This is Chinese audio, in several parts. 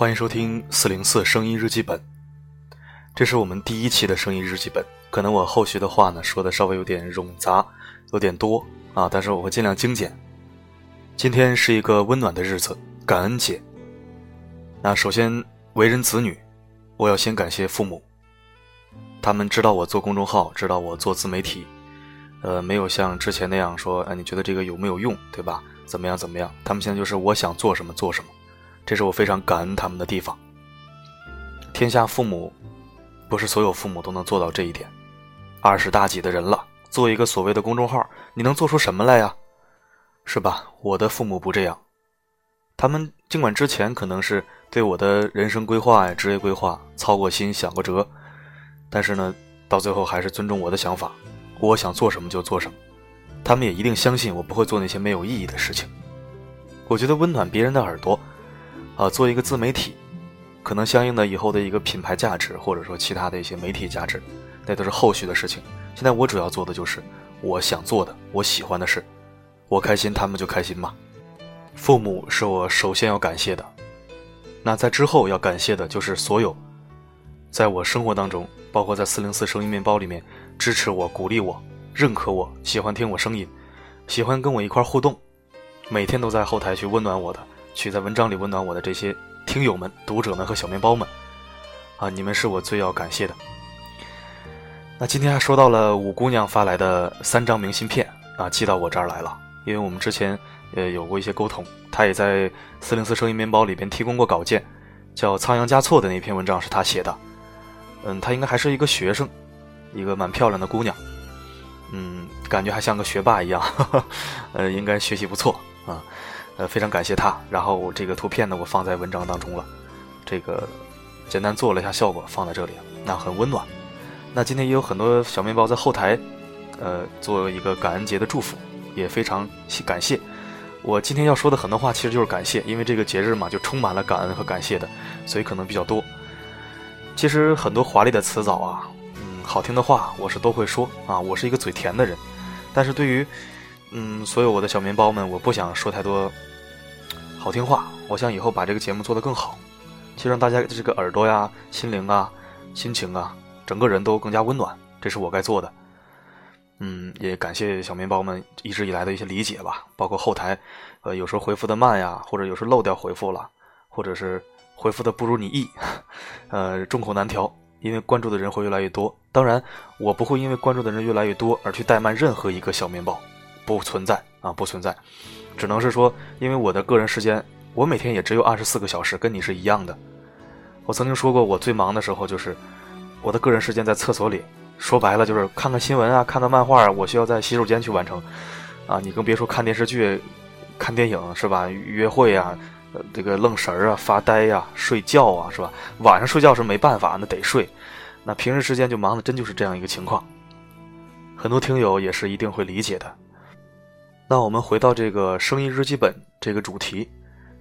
欢迎收听四零四声音日记本，这是我们第一期的声音日记本。可能我后续的话呢说的稍微有点冗杂，有点多啊，但是我会尽量精简。今天是一个温暖的日子，感恩节。那首先，为人子女，我要先感谢父母，他们知道我做公众号，知道我做自媒体，呃，没有像之前那样说，哎，你觉得这个有没有用，对吧？怎么样怎么样？他们现在就是我想做什么做什么。这是我非常感恩他们的地方。天下父母，不是所有父母都能做到这一点。二十大几的人了，做一个所谓的公众号，你能做出什么来呀？是吧？我的父母不这样，他们尽管之前可能是对我的人生规划呀、职业规划操过心、想过辙，但是呢，到最后还是尊重我的想法，我想做什么就做什么。他们也一定相信我不会做那些没有意义的事情。我觉得温暖别人的耳朵。啊，做一个自媒体，可能相应的以后的一个品牌价值，或者说其他的一些媒体价值，那都是后续的事情。现在我主要做的就是我想做的，我喜欢的事，我开心，他们就开心嘛。父母是我首先要感谢的，那在之后要感谢的就是所有，在我生活当中，包括在四零四声音面包里面支持我、鼓励我、认可我、喜欢听我声音、喜欢跟我一块互动，每天都在后台去温暖我的。去在文章里温暖我的这些听友们、读者们和小面包们，啊，你们是我最要感谢的。那今天还收到了五姑娘发来的三张明信片啊，寄到我这儿来了。因为我们之前呃有过一些沟通，她也在四零四声音面包里边提供过稿件，叫《仓央嘉措》的那篇文章是她写的。嗯，她应该还是一个学生，一个蛮漂亮的姑娘，嗯，感觉还像个学霸一样，呃，应该学习不错啊。呃，非常感谢他。然后这个图片呢，我放在文章当中了。这个简单做了一下效果，放在这里，那很温暖。那今天也有很多小面包在后台，呃，做一个感恩节的祝福，也非常感谢。我今天要说的很多话，其实就是感谢，因为这个节日嘛，就充满了感恩和感谢的，所以可能比较多。其实很多华丽的词藻啊，嗯，好听的话，我是都会说啊。我是一个嘴甜的人，但是对于嗯，所有我的小面包们，我不想说太多。好听话，我想以后把这个节目做得更好，去让大家的这个耳朵呀、心灵啊、心情啊，整个人都更加温暖，这是我该做的。嗯，也感谢小面包们一直以来的一些理解吧，包括后台，呃，有时候回复的慢呀，或者有时候漏掉回复了，或者是回复的不如你意，呃，众口难调，因为关注的人会越来越多。当然，我不会因为关注的人越来越多而去怠慢任何一个小面包，不存在啊，不存在。只能是说，因为我的个人时间，我每天也只有二十四个小时，跟你是一样的。我曾经说过，我最忙的时候就是我的个人时间在厕所里，说白了就是看看新闻啊，看看漫画，我需要在洗手间去完成。啊，你更别说看电视剧、看电影是吧？约会啊，这个愣神儿啊，发呆呀，睡觉啊，是吧？晚上睡觉是没办法，那得睡。那平时时间就忙的真就是这样一个情况。很多听友也是一定会理解的。那我们回到这个声音日记本这个主题，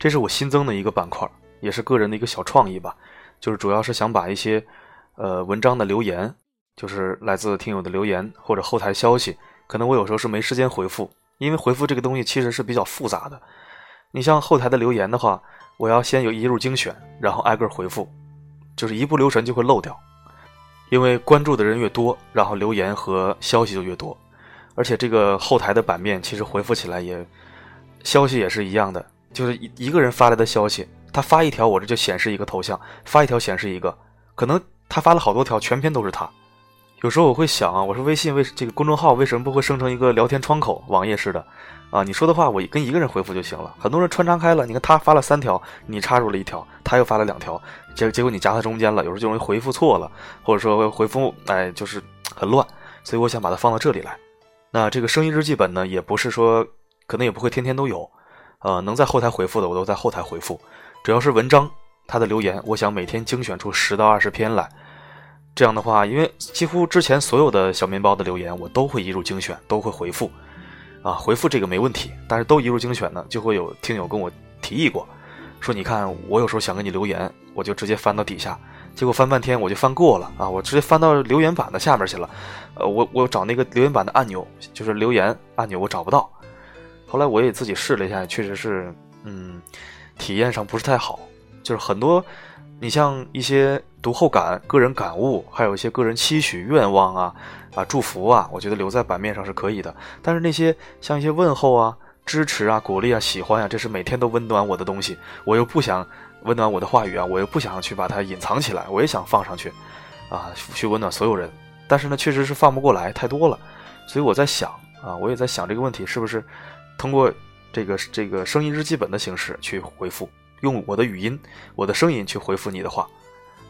这是我新增的一个板块，也是个人的一个小创意吧。就是主要是想把一些，呃，文章的留言，就是来自听友的留言或者后台消息，可能我有时候是没时间回复，因为回复这个东西其实是比较复杂的。你像后台的留言的话，我要先有一入精选，然后挨个回复，就是一不留神就会漏掉。因为关注的人越多，然后留言和消息就越多。而且这个后台的版面其实回复起来也，消息也是一样的，就是一一个人发来的消息，他发一条我这就显示一个头像，发一条显示一个，可能他发了好多条，全篇都是他。有时候我会想啊，我说微信为这个公众号为什么不会生成一个聊天窗口，网页式的啊？你说的话我跟一个人回复就行了。很多人穿插开了，你看他发了三条，你插入了一条，他又发了两条，结结果你夹在中间了，有时候就容易回复错了，或者说回复哎就是很乱，所以我想把它放到这里来。那这个声音日记本呢，也不是说可能也不会天天都有，呃，能在后台回复的我都在后台回复，只要是文章，他的留言，我想每天精选出十到二十篇来，这样的话，因为几乎之前所有的小面包的留言我都会一入精选，都会回复，啊，回复这个没问题，但是都一入精选呢，就会有听友跟我提议过，说你看我有时候想给你留言，我就直接翻到底下。结果翻半天我就翻过了啊！我直接翻到留言板的下面去了，呃，我我找那个留言板的按钮，就是留言按钮，我找不到。后来我也自己试了一下，确实是，嗯，体验上不是太好。就是很多，你像一些读后感、个人感悟，还有一些个人期许、愿望啊啊祝福啊，我觉得留在版面上是可以的。但是那些像一些问候啊、支持啊、鼓励啊、喜欢啊，这是每天都温暖我的东西，我又不想温暖我的话语啊，我又不想去把它隐藏起来，我也想放上去，啊，去温暖所有人。但是呢，确实是放不过来，太多了。所以我在想啊，我也在想这个问题是不是通过这个这个声音日记本的形式去回复。用我的语音、我的声音去回复你的话，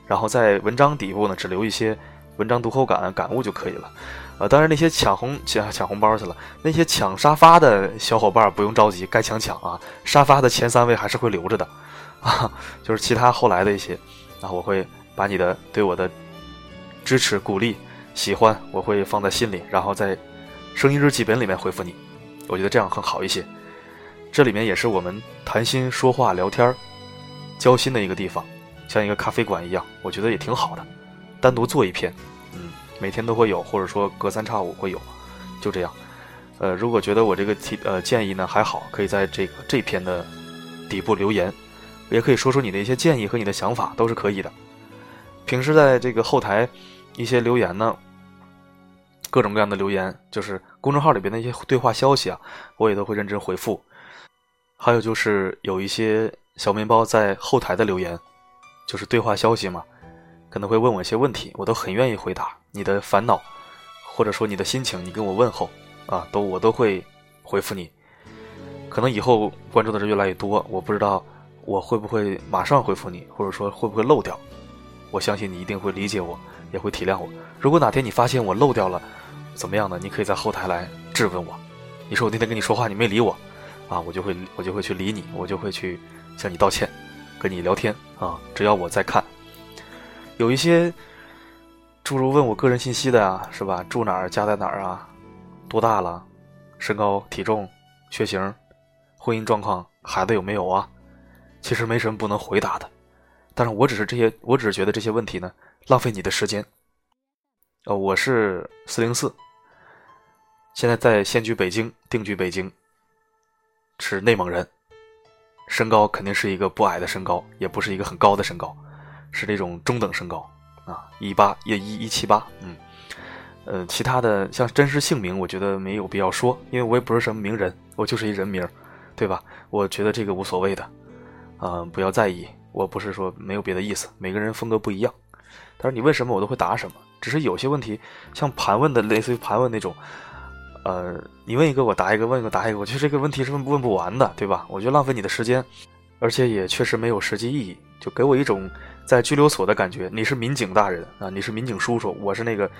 然后在文章底部呢，只留一些文章读后感、感悟就可以了。呃，当然那些抢红抢抢红包去了，那些抢沙发的小伙伴不用着急，该抢抢啊，沙发的前三位还是会留着的啊。就是其他后来的一些，啊，我会把你的对我的支持、鼓励、喜欢，我会放在心里，然后在声音日记本里面回复你。我觉得这样更好一些。这里面也是我们谈心说话聊天交心的一个地方，像一个咖啡馆一样，我觉得也挺好的。单独做一篇，嗯，每天都会有，或者说隔三差五会有，就这样。呃，如果觉得我这个提呃建议呢还好，可以在这个这篇的底部留言，也可以说说你的一些建议和你的想法，都是可以的。平时在这个后台一些留言呢，各种各样的留言，就是公众号里边的一些对话消息啊，我也都会认真回复。还有就是有一些小面包在后台的留言，就是对话消息嘛，可能会问我一些问题，我都很愿意回答你的烦恼，或者说你的心情，你跟我问候啊，都我都会回复你。可能以后关注的人越来越多，我不知道我会不会马上回复你，或者说会不会漏掉。我相信你一定会理解我，也会体谅我。如果哪天你发现我漏掉了，怎么样呢？你可以在后台来质问我。你说我那天跟你说话，你没理我。啊，我就会我就会去理你，我就会去向你道歉，跟你聊天啊。只要我在看，有一些诸如问我个人信息的呀，是吧？住哪儿，家在哪儿啊？多大了？身高、体重、血型、婚姻状况、孩子有没有啊？其实没什么不能回答的，但是我只是这些，我只是觉得这些问题呢，浪费你的时间。呃，我是四零四，现在在现居北京，定居北京。是内蒙人，身高肯定是一个不矮的身高，也不是一个很高的身高，是那种中等身高啊，一八一一一七八，嗯，呃，其他的像真实姓名，我觉得没有必要说，因为我也不是什么名人，我就是一人名，对吧？我觉得这个无所谓的，嗯，不要在意，我不是说没有别的意思，每个人风格不一样，但是你问什么我都会答什么，只是有些问题像盘问的，类似于盘问那种。呃，你问一个我答一个，问一个答一个，我觉得这个问题是问问不完的，对吧？我觉得浪费你的时间，而且也确实没有实际意义，就给我一种在拘留所的感觉。你是民警大人啊，你是民警叔叔，我是那个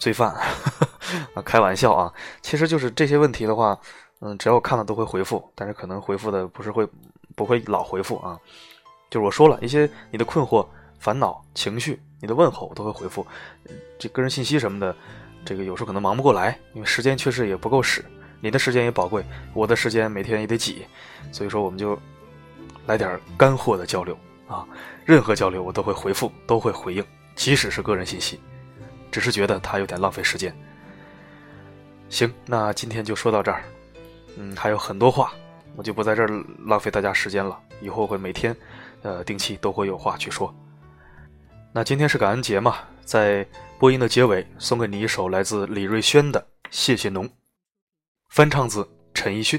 罪犯 啊，开玩笑啊。其实就是这些问题的话，嗯，只要我看到都会回复，但是可能回复的不是会不会老回复啊。就是我说了一些你的困惑、烦恼、情绪，你的问候我都会回复，这个人信息什么的。这个有时候可能忙不过来，因为时间确实也不够使，你的时间也宝贵，我的时间每天也得挤，所以说我们就来点干货的交流啊！任何交流我都会回复，都会回应，即使是个人信息，只是觉得它有点浪费时间。行，那今天就说到这儿，嗯，还有很多话，我就不在这儿浪费大家时间了，以后会每天，呃，定期都会有话去说。那今天是感恩节嘛，在。播音的结尾，送给你一首来自李瑞轩的《谢谢侬》，翻唱自陈奕迅。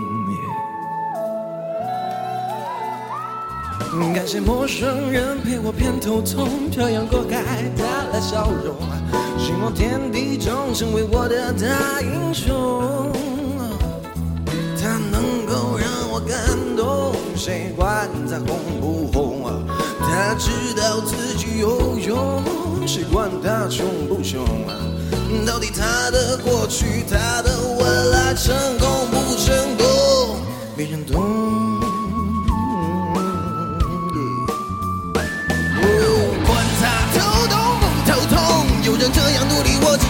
感谢陌生人陪我偏头痛，漂洋过海带来笑容。希望天地中成为我的大英雄，他能够让我感动，谁管他红不红？他知道自己有用，谁管他穷不穷？到底他的过去，他的未来，成功不成功，没人懂。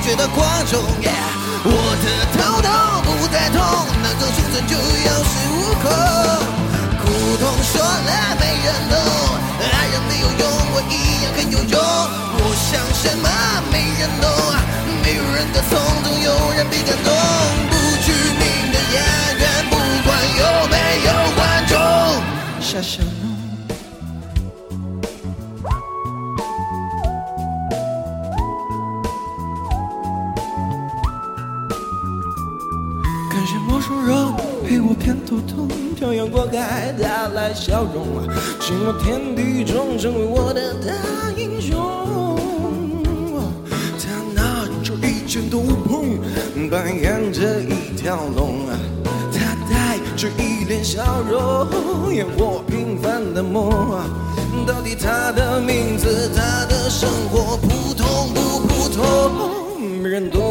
觉得光荣。我的头痛不再痛，能够生存就有恃无恐。苦痛说了没人懂，爱人没有用，我一样很有用。我想什么没人懂，没有人的痛，总有人比感动。不具名的演员，不管有没有观众，傻笑漂洋过海带来笑容，寂寞天地中成为我的大英雄。他拿着一件斗篷，扮演着一条龙，他带着一脸笑容，演过平凡的梦。到底他的名字，他的生活普通不普通，没人懂。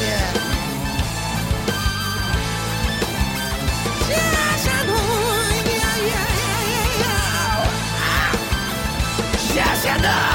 Thunder!